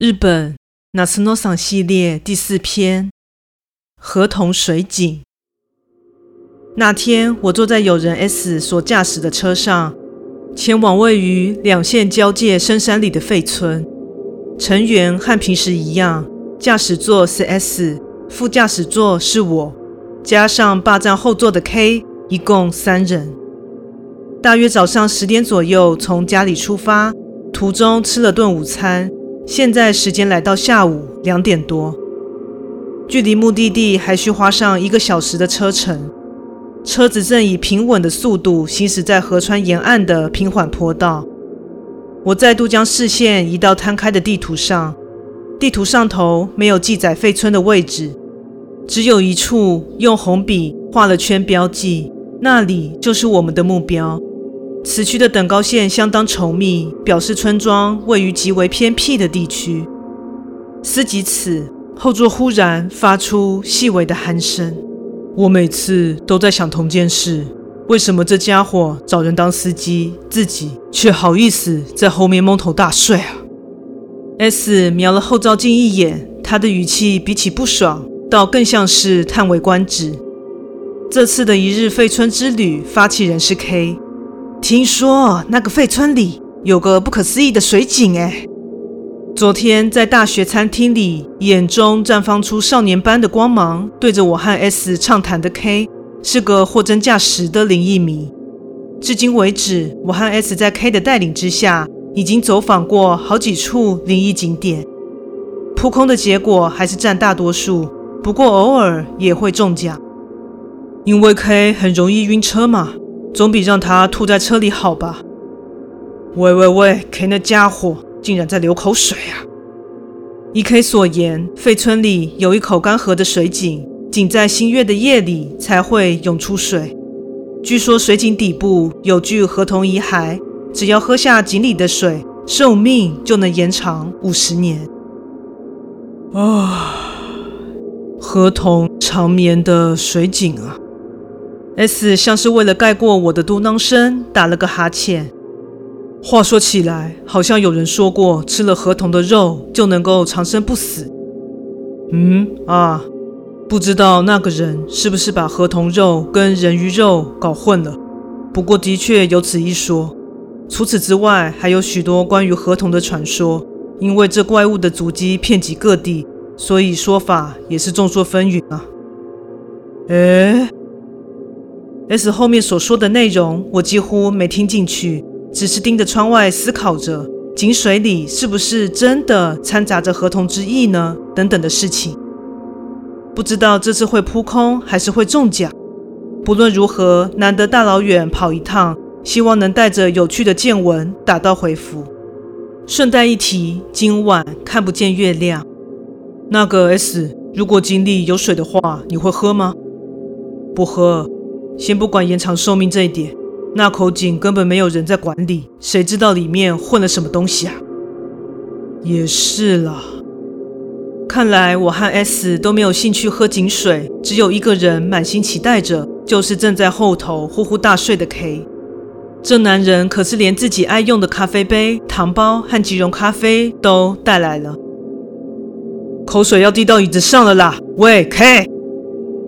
日本夏の赏系列第四篇：河童水井。那天，我坐在友人 S 所驾驶的车上，前往位于两县交界深山里的废村。成员和平时一样，驾驶座是 S，副驾驶座是我，加上霸占后座的 K，一共三人。大约早上十点左右从家里出发，途中吃了顿午餐。现在时间来到下午两点多，距离目的地还需花上一个小时的车程。车子正以平稳的速度行驶在河川沿岸的平缓坡道。我再度将视线移到摊开的地图上，地图上头没有记载废村的位置，只有一处用红笔画了圈标记，那里就是我们的目标。此区的等高线相当稠密，表示村庄位于极为偏僻的地区。思及此，后座忽然发出细微的鼾声。我每次都在想同件事：为什么这家伙找人当司机，自己却好意思在后面蒙头大睡啊？S 瞄了后照镜一眼，他的语气比起不爽，倒更像是叹为观止。这次的一日废村之旅，发起人是 K。听说那个废村里有个不可思议的水井，哎，昨天在大学餐厅里，眼中绽放出少年般的光芒，对着我和 S 畅谈的 K 是个货真价实的灵异迷。至今为止，我和 S 在 K 的带领之下，已经走访过好几处灵异景点，扑空的结果还是占大多数，不过偶尔也会中奖，因为 K 很容易晕车嘛。总比让他吐在车里好吧？喂喂喂，K 那家伙竟然在流口水啊！依 K 所言，废村里有一口干涸的水井，仅在新月的夜里才会涌出水。据说水井底部有具河童遗骸，只要喝下井里的水，寿命就能延长五十年。啊，河童长眠的水井啊！S 像是为了盖过我的嘟囔声，打了个哈欠。话说起来，好像有人说过，吃了河童的肉就能够长生不死。嗯啊，不知道那个人是不是把河童肉跟人鱼肉搞混了。不过的确有此一说。除此之外，还有许多关于河童的传说。因为这怪物的足迹遍及各地，所以说法也是众说纷纭啊。诶。S 后面所说的内容，我几乎没听进去，只是盯着窗外思考着，井水里是不是真的掺杂着合同之意呢？等等的事情。不知道这次会扑空还是会中奖。不论如何，难得大老远跑一趟，希望能带着有趣的见闻打道回府。顺带一提，今晚看不见月亮。那个 S，如果井里有水的话，你会喝吗？不喝。先不管延长寿命这一点，那口井根本没有人在管理，谁知道里面混了什么东西啊？也是啦，看来我和 S 都没有兴趣喝井水，只有一个人满心期待着，就是正在后头呼呼大睡的 K。这男人可是连自己爱用的咖啡杯、糖包和即溶咖啡都带来了。口水要滴到椅子上了啦！喂，K。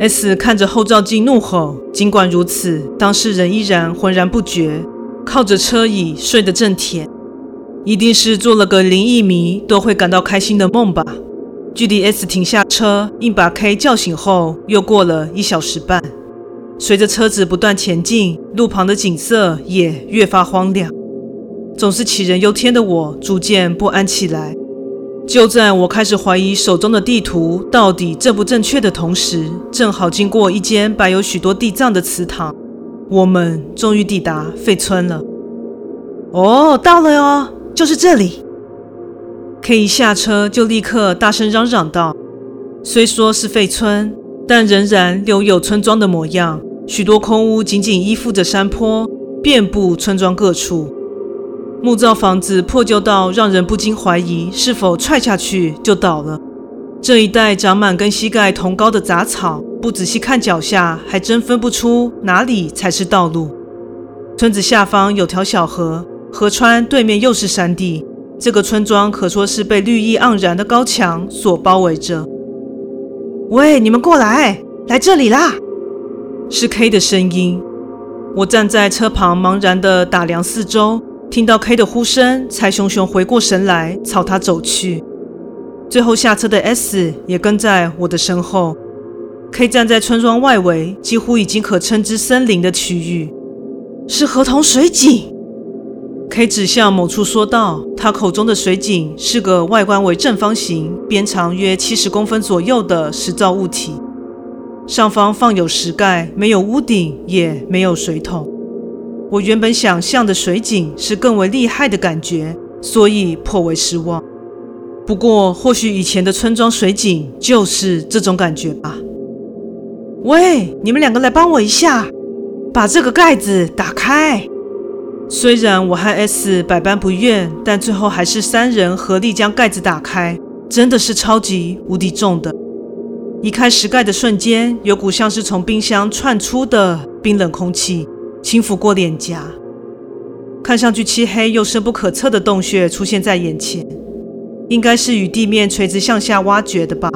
S 看着后照镜怒吼，尽管如此，当事人依然浑然不觉，靠着车椅睡得正甜，一定是做了个灵异迷都会感到开心的梦吧。距离 S 停下车，硬把 K 叫醒后，又过了一小时半。随着车子不断前进，路旁的景色也越发荒凉。总是杞人忧天的我，逐渐不安起来。就在我开始怀疑手中的地图到底正不正确的同时，正好经过一间摆有许多地藏的祠堂，我们终于抵达废村了。哦，到了哟，就是这里。K 一下车就立刻大声嚷嚷道：“虽说是废村，但仍然留有村庄的模样，许多空屋紧紧依附着山坡，遍布村庄各处。”木造房子破旧到让人不禁怀疑是否踹下去就倒了。这一带长满跟膝盖同高的杂草，不仔细看脚下还真分不出哪里才是道路。村子下方有条小河，河川对面又是山地，这个村庄可说是被绿意盎然的高墙所包围着。喂，你们过来，来这里啦！是 K 的声音。我站在车旁，茫然地打量四周，听到 K 的呼声，才熊熊回过神来，朝他走去。最后下车的 S 也跟在我的身后。K 站在村庄外围，几乎已经可称之森林的区域，是河童水井。K 指向某处说道：“他口中的水井是个外观为正方形、边长约七十公分左右的石造物体，上方放有石盖，没有屋顶，也没有水桶。我原本想象的水井是更为厉害的感觉，所以颇为失望。不过，或许以前的村庄水井就是这种感觉吧。喂，你们两个来帮我一下，把这个盖子打开。”虽然我和 S 百般不愿，但最后还是三人合力将盖子打开。真的是超级无敌重的！移开石盖的瞬间，有股像是从冰箱窜出的冰冷空气轻抚过脸颊。看上去漆黑又深不可测的洞穴出现在眼前，应该是与地面垂直向下挖掘的吧？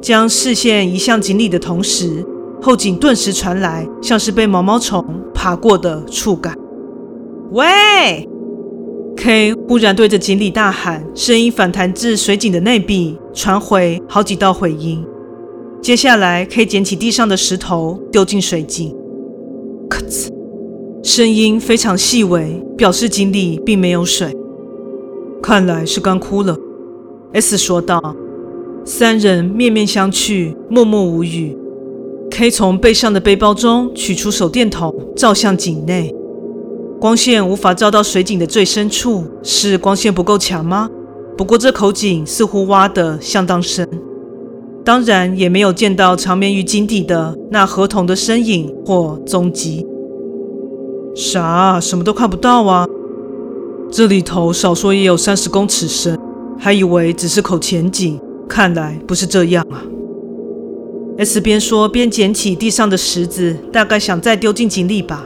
将视线移向井里的同时，后颈顿时传来像是被毛毛虫爬过的触感。喂！K 忽然对着井里大喊，声音反弹至水井的内壁，传回好几道回音。接下来，K 捡起地上的石头，丢进水井。咔嚓，声音非常细微，表示井里并没有水。看来是干枯了，S 说道。三人面面相觑，默默无语。K 从背上的背包中取出手电筒，照向井内。光线无法照到水井的最深处，是光线不够强吗？不过这口井似乎挖得相当深，当然也没有见到长眠于井底的那河童的身影或踪迹。啥？什么都看不到啊！这里头少说也有三十公尺深，还以为只是口浅井，看来不是这样啊。S 边说边捡起地上的石子，大概想再丢进井里吧。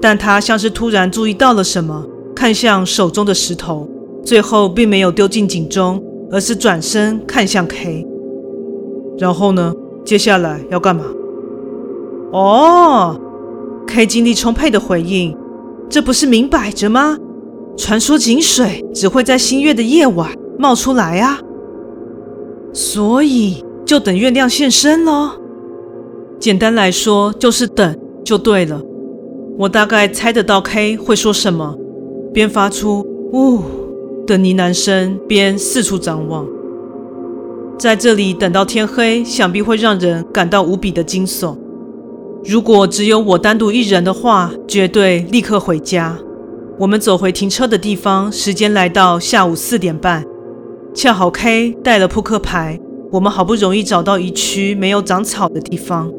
但他像是突然注意到了什么，看向手中的石头，最后并没有丢进井中，而是转身看向 K。然后呢？接下来要干嘛？哦，K 精力充沛的回应：“这不是明摆着吗？传说井水只会在新月的夜晚冒出来啊，所以就等月亮现身喽。简单来说，就是等就对了。”我大概猜得到 K 会说什么，边发出“呜”的呢喃声，边四处张望。在这里等到天黑，想必会让人感到无比的惊悚。如果只有我单独一人的话，绝对立刻回家。我们走回停车的地方，时间来到下午四点半，恰好 K 带了扑克牌，我们好不容易找到一区没有长草的地方。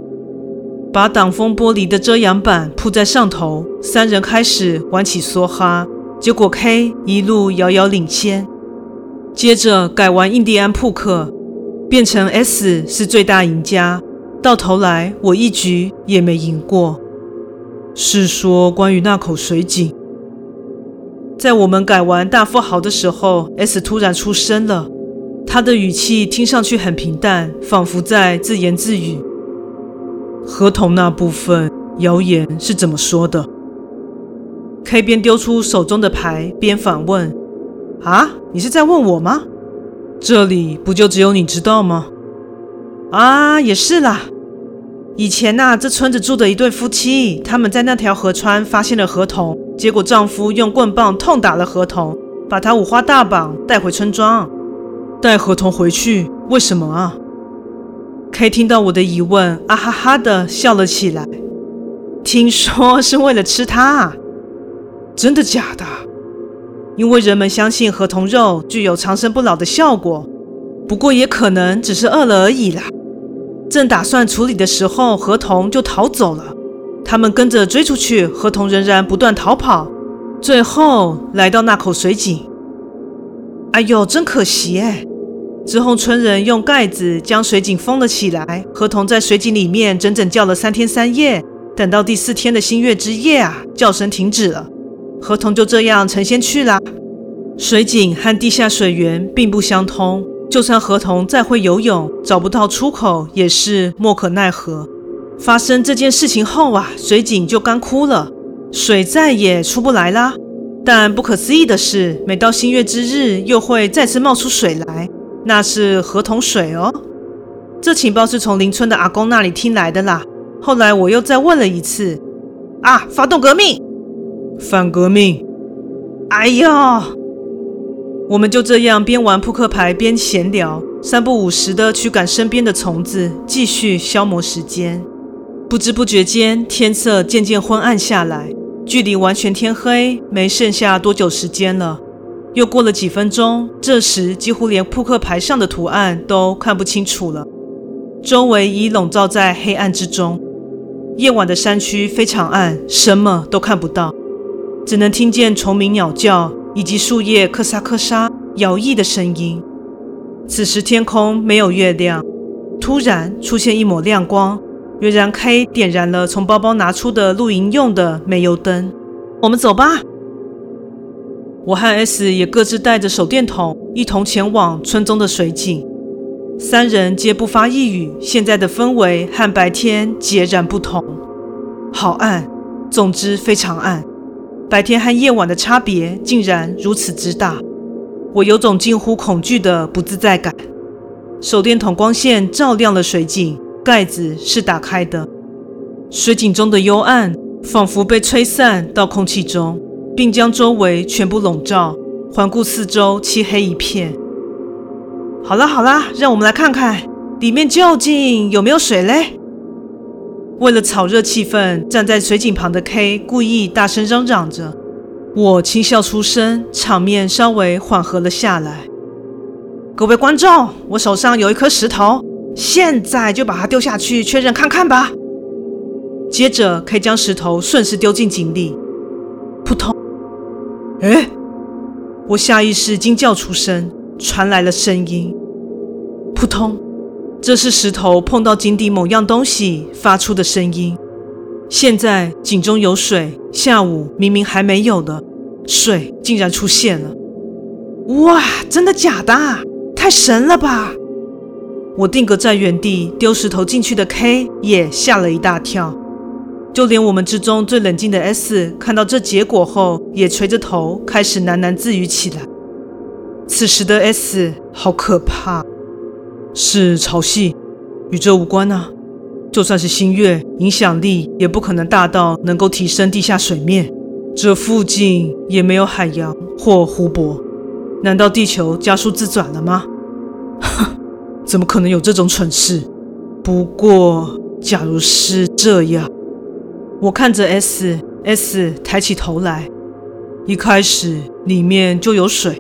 把挡风玻璃的遮阳板铺在上头，三人开始玩起梭哈，结果 K 一路遥遥领先。接着改玩印第安扑克，变成 S 是最大赢家。到头来我一局也没赢过。是说关于那口水井，在我们改完大富豪的时候，S 突然出声了，他的语气听上去很平淡，仿佛在自言自语。合同那部分谣言是怎么说的？K 边丢出手中的牌边反问：“啊，你是在问我吗？这里不就只有你知道吗？”啊，也是啦。以前呐、这村子住的一对夫妻，他们在那条河川发现了河童，结果丈夫用棍棒痛打了河童，把他五花大绑带回村庄。带河童回去？为什么啊？K 听到我的疑问，啊哈哈的笑了起来。听说是为了吃它，真的假的？因为人们相信河童肉具有长生不老的效果，不过也可能只是饿了而已啦。正打算处理的时候，河童就逃走了。他们跟着追出去，河童仍然不断逃跑，最后来到那口水井。哎呦，真可惜哎。之后，村人用盖子将水井封了起来。河童在水井里面整整叫了三天三夜，等到第四天的新月之夜啊，叫声停止了，河童就这样成仙去了。水井和地下水源并不相通，就算河童再会游泳，找不到出口也是莫可奈何。发生这件事情后啊，水井就干枯了，水再也出不来啦。但不可思议的是，每到新月之日，又会再次冒出水来，那是河童水哦。这情报是从邻村的阿公那里听来的啦。后来我又再问了一次，啊，发动革命，反革命，哎呦！我们就这样边玩扑克牌边闲聊，三不五时的驱赶身边的虫子，继续消磨时间。不知不觉间，天色渐渐昏暗下来，距离完全天黑没剩下多久时间了。又过了几分钟，这时几乎连扑克牌上的图案都看不清楚了，周围已笼罩在黑暗之中。夜晚的山区非常暗，什么都看不到，只能听见虫鸣鸟叫。以及树叶咔嚓咔嚓摇曳的声音。此时天空没有月亮，突然出现一抹亮光，原来 K 点燃了从包包拿出的露营用的煤油灯。我们走吧。我和 S 也各自带着手电筒，一同前往村中的水井。三人皆不发一语。现在的氛围和白天截然不同，好暗，总之非常暗。白天和夜晚的差别竟然如此之大，我有种近乎恐惧的不自在感。手电筒光线照亮了水井，盖子是打开的。水井中的幽暗仿佛被吹散到空气中，并将周围全部笼罩。环顾四周，漆黑一片。好啦好啦，让我们来看看里面究竟有没有水嘞。为了炒热气氛，站在水井旁的 K 故意大声嚷嚷着。我轻笑出声，场面稍微缓和了下来。各位观众，我手上有一颗石头，现在就把它丢下去，确认看看吧。接着，K 将石头顺势丢进井里，扑通！哎，我下意识惊叫出声，传来了声音，扑通。这是石头碰到井底某样东西发出的声音。现在井中有水，下午明明还没有的，水竟然出现了！哇，真的假的？太神了吧！我定格在原地，丢石头进去的 K 也吓了一大跳。就连我们之中最冷静的 S 看到这结果后，也垂着头开始喃喃自语起来。此时的 S 好可怕。是潮汐，与这无关啊。就算是新月，影响力也不可能大到能够提升地下水面。这附近也没有海洋或湖泊，难道地球加速自转了吗？哼，怎么可能有这种蠢事？不过，假如是这样，我看着 S，S 抬起头来，一开始里面就有水。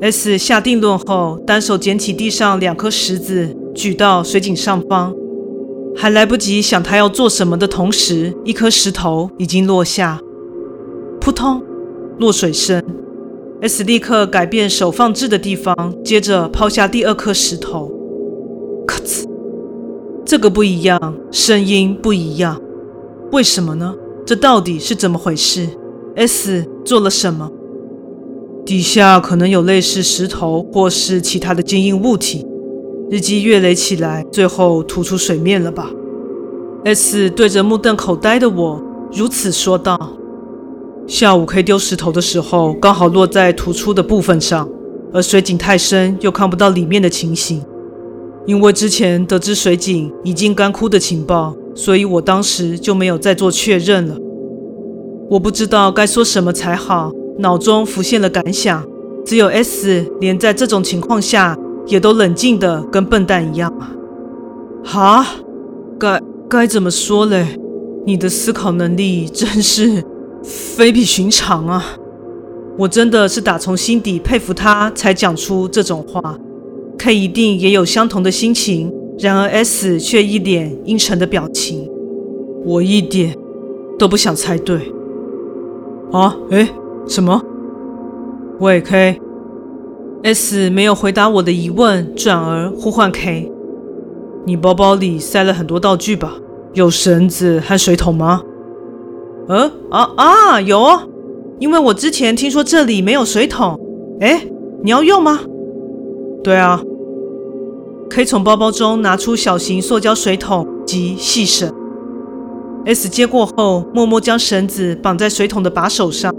S 下定论后，单手捡起地上两颗石子，举到水井上方。还来不及想他要做什么的同时，一颗石头已经落下，扑通，落水声。S 立刻改变手放置的地方，接着抛下第二颗石头，咔嚓，这个不一样，声音不一样，为什么呢？这到底是怎么回事？S 做了什么？底下可能有类似石头或是其他的坚硬物体，日积月累起来，最后吐出水面了吧？S 对着目瞪口呆的我如此说道。下午可以丢石头的时候，刚好落在突出的部分上，而水井太深，又看不到里面的情形。因为之前得知水井已经干枯的情报，所以我当时就没有再做确认了。我不知道该说什么才好。脑中浮现了感想，只有 S 连在这种情况下也都冷静的跟笨蛋一样啊！哈，该该怎么说嘞？你的思考能力真是非比寻常啊！我真的是打从心底佩服他才讲出这种话。K 一定也有相同的心情，然而 S 却一脸阴沉的表情。我一点都不想猜对。啊，诶。什么？喂，K，S 没有回答我的疑问，转而呼唤 K。你包包里塞了很多道具吧？有绳子和水桶吗？嗯，啊啊，有哦。因为我之前听说这里没有水桶。哎，你要用吗？对啊。可以从包包中拿出小型塑胶水桶及细绳。S 接过后，默默将绳子绑在水桶的把手上，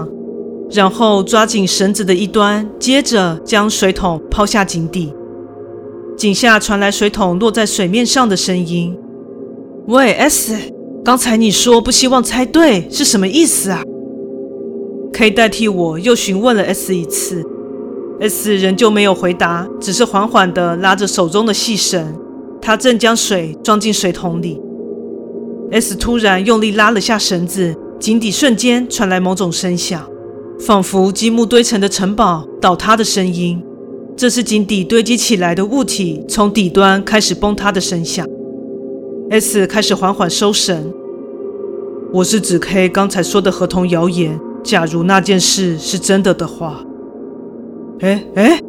然后抓紧绳子的一端，接着将水桶抛下井底。井下传来水桶落在水面上的声音。喂，S，刚才你说不希望猜对是什么意思啊？K 代替我又询问了 S 一次，S 仍旧没有回答，只是缓缓地拉着手中的细绳，他正将水装进水桶里。S 突然用力拉了下绳子，井底瞬间传来某种声响，仿佛积木堆成的城堡倒塌的声音。这是井底堆积起来的物体从底端开始崩塌的声响。S 开始缓缓收绳。我是指 K 刚才说的合同谣言。假如那件事是真的的话，哎哎，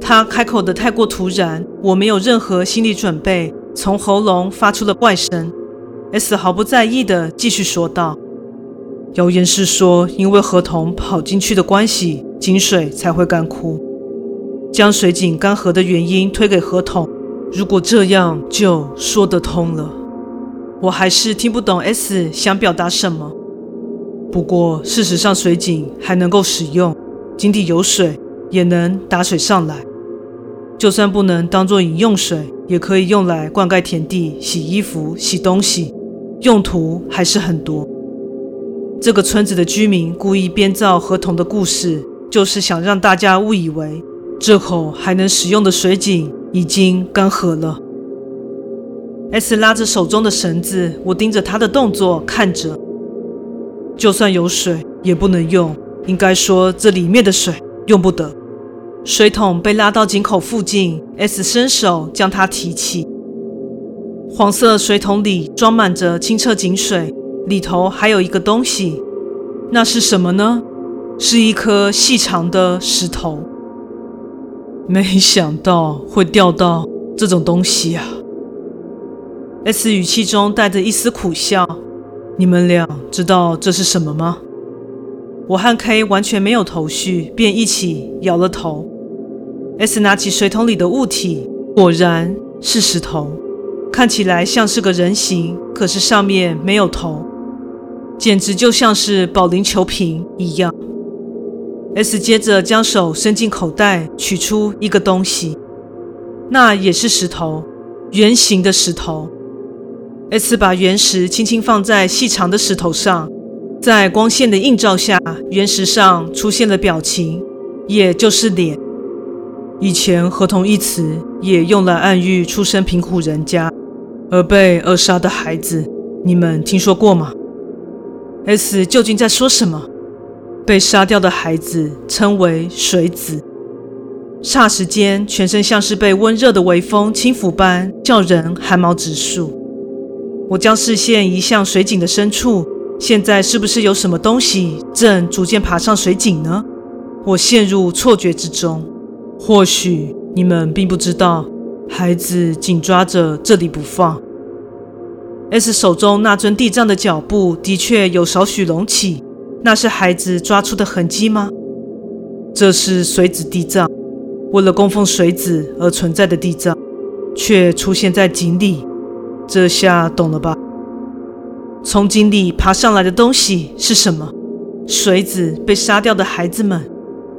他开口的太过突然，我没有任何心理准备，从喉咙发出了怪声。S 毫不在意地继续说道：“谣言是说，因为河童跑进去的关系，井水才会干枯。将水井干涸的原因推给河童，如果这样就说得通了。我还是听不懂 S 想表达什么。不过事实上，水井还能够使用，井底有水，也能打水上来。就算不能当做饮用水，也可以用来灌溉田地、洗衣服、洗东西。”用途还是很多。这个村子的居民故意编造河童的故事，就是想让大家误以为这口还能使用的水井已经干涸了。S 拉着手中的绳子，我盯着他的动作看着。就算有水，也不能用。应该说，这里面的水用不得。水桶被拉到井口附近，S 伸手将它提起。黄色水桶里装满着清澈井水，里头还有一个东西，那是什么呢？是一颗细长的石头。没想到会掉到这种东西啊！S 语气中带着一丝苦笑。你们俩知道这是什么吗？我和 K 完全没有头绪，便一起摇了头。S 拿起水桶里的物体，果然是石头。看起来像是个人形，可是上面没有头，简直就像是保龄球瓶一样。S 接着将手伸进口袋，取出一个东西，那也是石头，圆形的石头。S 把原石轻轻放在细长的石头上，在光线的映照下，原石上出现了表情，也就是脸。以前“河童”一词也用来暗喻出身贫苦人家。而被扼杀的孩子，你们听说过吗？S 究竟在说什么？被杀掉的孩子称为水子。霎时间，全身像是被温热的微风轻抚般，叫人寒毛直竖。我将视线移向水井的深处，现在是不是有什么东西正逐渐爬上水井呢？我陷入错觉之中。或许你们并不知道。孩子紧抓着这里不放。S 手中那尊地藏的脚步的确有少许隆起，那是孩子抓出的痕迹吗？这是水子地藏，为了供奉水子而存在的地藏，却出现在井里，这下懂了吧？从井里爬上来的东西是什么？水子被杀掉的孩子们，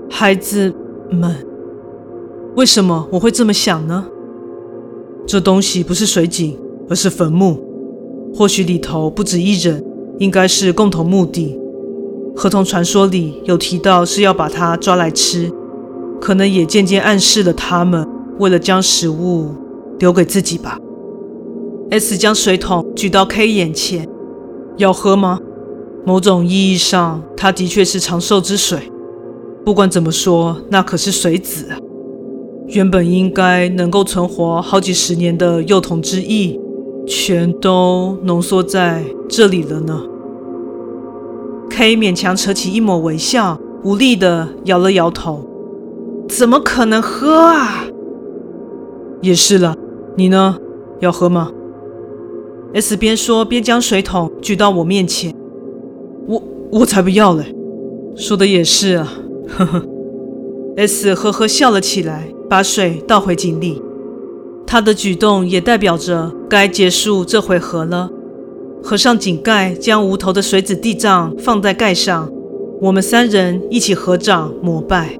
孩子们，为什么我会这么想呢？这东西不是水井，而是坟墓。或许里头不止一人，应该是共同目的。合同传说里有提到是要把它抓来吃，可能也渐渐暗示了他们为了将食物留给自己吧。S 将水桶举到 K 眼前，要喝吗？某种意义上，它的确是长寿之水。不管怎么说，那可是水子啊。原本应该能够存活好几十年的幼童之意，全都浓缩在这里了呢。K 勉强扯起一抹微笑，无力地摇了摇头：“怎么可能喝啊？”也是了，你呢？要喝吗？S 边说边将水桶举到我面前。我我才不要嘞！说的也是啊，呵呵。S 呵呵笑了起来，把水倒回井里。他的举动也代表着该结束这回合了。合上井盖，将无头的水子地藏放在盖上，我们三人一起合掌膜拜。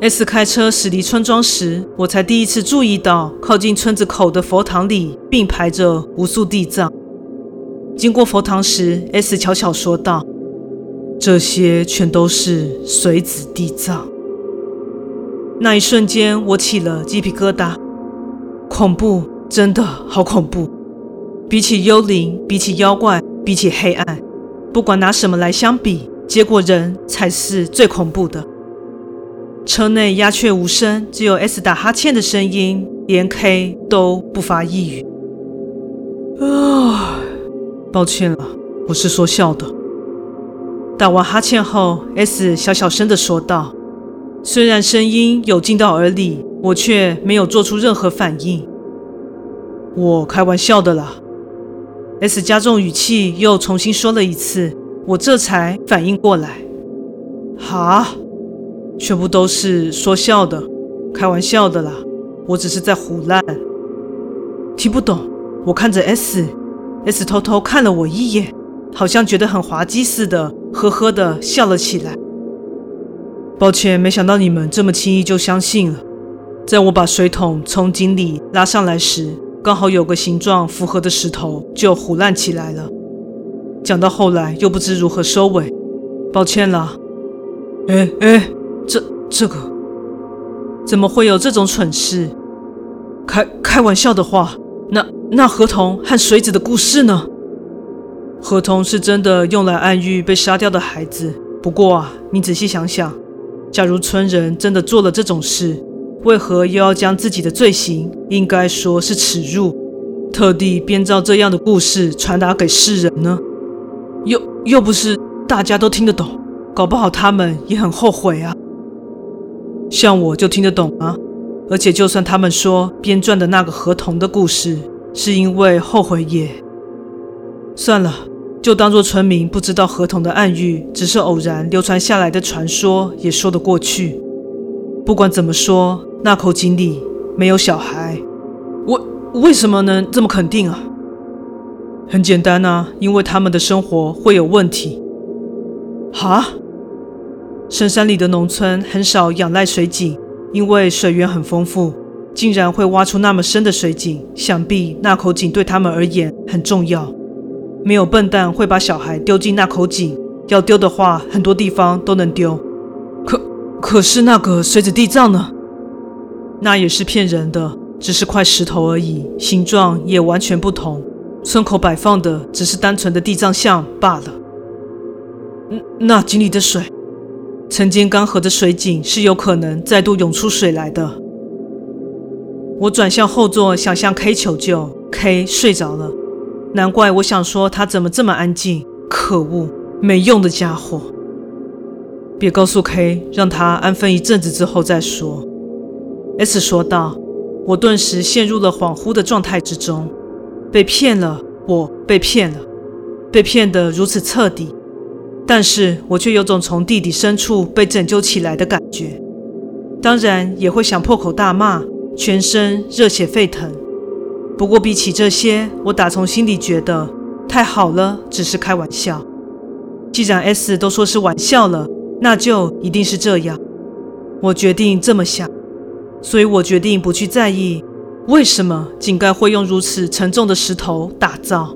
S 开车驶离村庄时，我才第一次注意到靠近村子口的佛堂里并排着无数地藏。经过佛堂时，S 悄悄说道：“这些全都是水子地藏。”那一瞬间，我起了鸡皮疙瘩。恐怖，真的好恐怖！比起幽灵，比起妖怪，比起黑暗，不管拿什么来相比，结果人才是最恐怖的。车内鸦雀无声，只有 S 打哈欠的声音，连 K 都不发一语。啊，抱歉了，我是说笑的。打完哈欠后，S 小小声的说道。虽然声音有进到耳里，我却没有做出任何反应。我开玩笑的啦。S 加重语气，又重新说了一次，我这才反应过来。哈，全部都是说笑的，开玩笑的啦。我只是在胡乱。听不懂。我看着 S，S 偷偷看了我一眼，好像觉得很滑稽似的，呵呵的笑了起来。抱歉，没想到你们这么轻易就相信了。在我把水桶从井里拉上来时，刚好有个形状符合的石头就唬烂起来了。讲到后来又不知如何收尾，抱歉了。哎哎，这这个怎么会有这种蠢事？开开玩笑的话，那那河童和水子的故事呢？河童是真的用来暗喻被杀掉的孩子。不过啊，你仔细想想。假如村人真的做了这种事，为何又要将自己的罪行，应该说是耻辱，特地编造这样的故事传达给世人呢？又又不是大家都听得懂，搞不好他们也很后悔啊。像我就听得懂啊，而且就算他们说编撰的那个河童的故事是因为后悔也算了。就当做村民不知道河童的暗喻，只是偶然流传下来的传说，也说得过去。不管怎么说，那口井里没有小孩。为为什么能这么肯定啊？很简单啊，因为他们的生活会有问题。哈？深山里的农村很少仰赖水井，因为水源很丰富，竟然会挖出那么深的水井，想必那口井对他们而言很重要。没有笨蛋会把小孩丢进那口井，要丢的话，很多地方都能丢。可可是那个水子地藏呢？那也是骗人的，只是块石头而已，形状也完全不同。村口摆放的只是单纯的地藏像罢了。那井里的水，曾经干涸的水井是有可能再度涌出水来的。我转向后座，想向 K 求救，K 睡着了。难怪我想说他怎么这么安静，可恶，没用的家伙！别告诉 K，让他安分一阵子之后再说。S 说道。我顿时陷入了恍惚的状态之中，被骗了，我被骗了，被骗得如此彻底，但是我却有种从地底深处被拯救起来的感觉，当然也会想破口大骂，全身热血沸腾。不过比起这些，我打从心里觉得太好了，只是开玩笑。既然 S 都说是玩笑了，那就一定是这样。我决定这么想，所以我决定不去在意为什么井盖会用如此沉重的石头打造。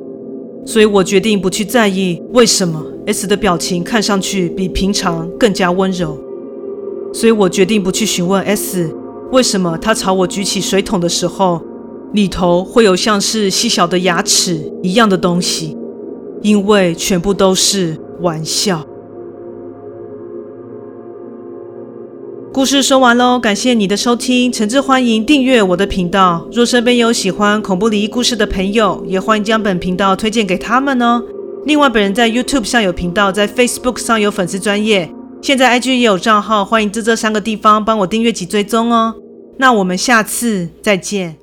所以我决定不去在意为什么 S 的表情看上去比平常更加温柔。所以我决定不去询问 S 为什么他朝我举起水桶的时候。里头会有像是细小的牙齿一样的东西，因为全部都是玩笑。故事说完喽，感谢你的收听，诚挚欢迎订阅我的频道。若身边有喜欢恐怖灵异故事的朋友，也欢迎将本频道推荐给他们哦。另外，本人在 YouTube 上有频道，在 Facebook 上有粉丝专业，现在 IG 也有账号，欢迎在这三个地方帮我订阅及追踪哦。那我们下次再见。